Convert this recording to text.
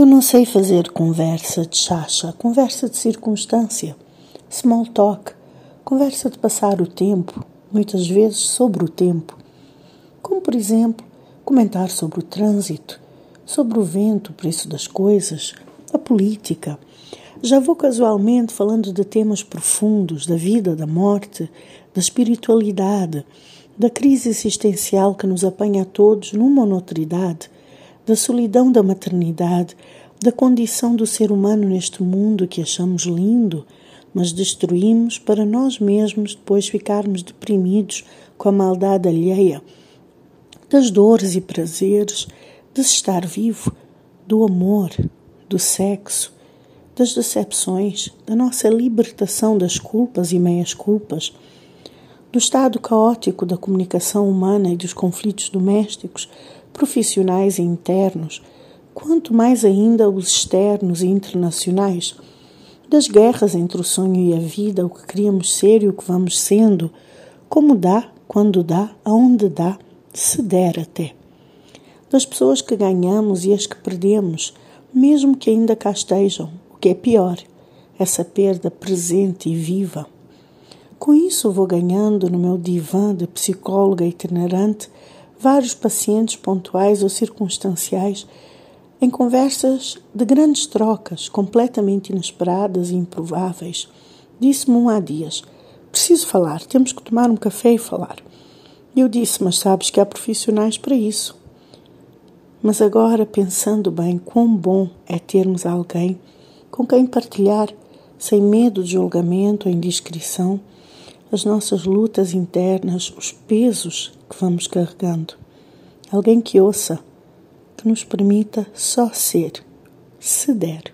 Eu não sei fazer conversa de chacha, conversa de circunstância, small talk, conversa de passar o tempo, muitas vezes sobre o tempo. Como, por exemplo, comentar sobre o trânsito, sobre o vento, o preço das coisas, a política. Já vou casualmente falando de temas profundos, da vida, da morte, da espiritualidade, da crise existencial que nos apanha a todos numa ou noutra idade da solidão da maternidade, da condição do ser humano neste mundo que achamos lindo, mas destruímos para nós mesmos depois ficarmos deprimidos com a maldade alheia, das dores e prazeres de estar vivo, do amor, do sexo, das decepções, da nossa libertação das culpas e meias-culpas, do estado caótico da comunicação humana e dos conflitos domésticos, profissionais e internos, quanto mais ainda os externos e internacionais, das guerras entre o sonho e a vida, o que queríamos ser e o que vamos sendo, como dá, quando dá, aonde dá, se der até. Das pessoas que ganhamos e as que perdemos, mesmo que ainda cá estejam, o que é pior, essa perda presente e viva. Com isso vou ganhando no meu divã de psicóloga itinerante vários pacientes pontuais ou circunstanciais em conversas de grandes trocas, completamente inesperadas e improváveis. Disse-me um há dias: Preciso falar, temos que tomar um café e falar. Eu disse: Mas sabes que há profissionais para isso. Mas agora, pensando bem, quão bom é termos alguém com quem partilhar, sem medo de julgamento ou indiscrição, as nossas lutas internas, os pesos que vamos carregando. Alguém que ouça, que nos permita só ser, se der.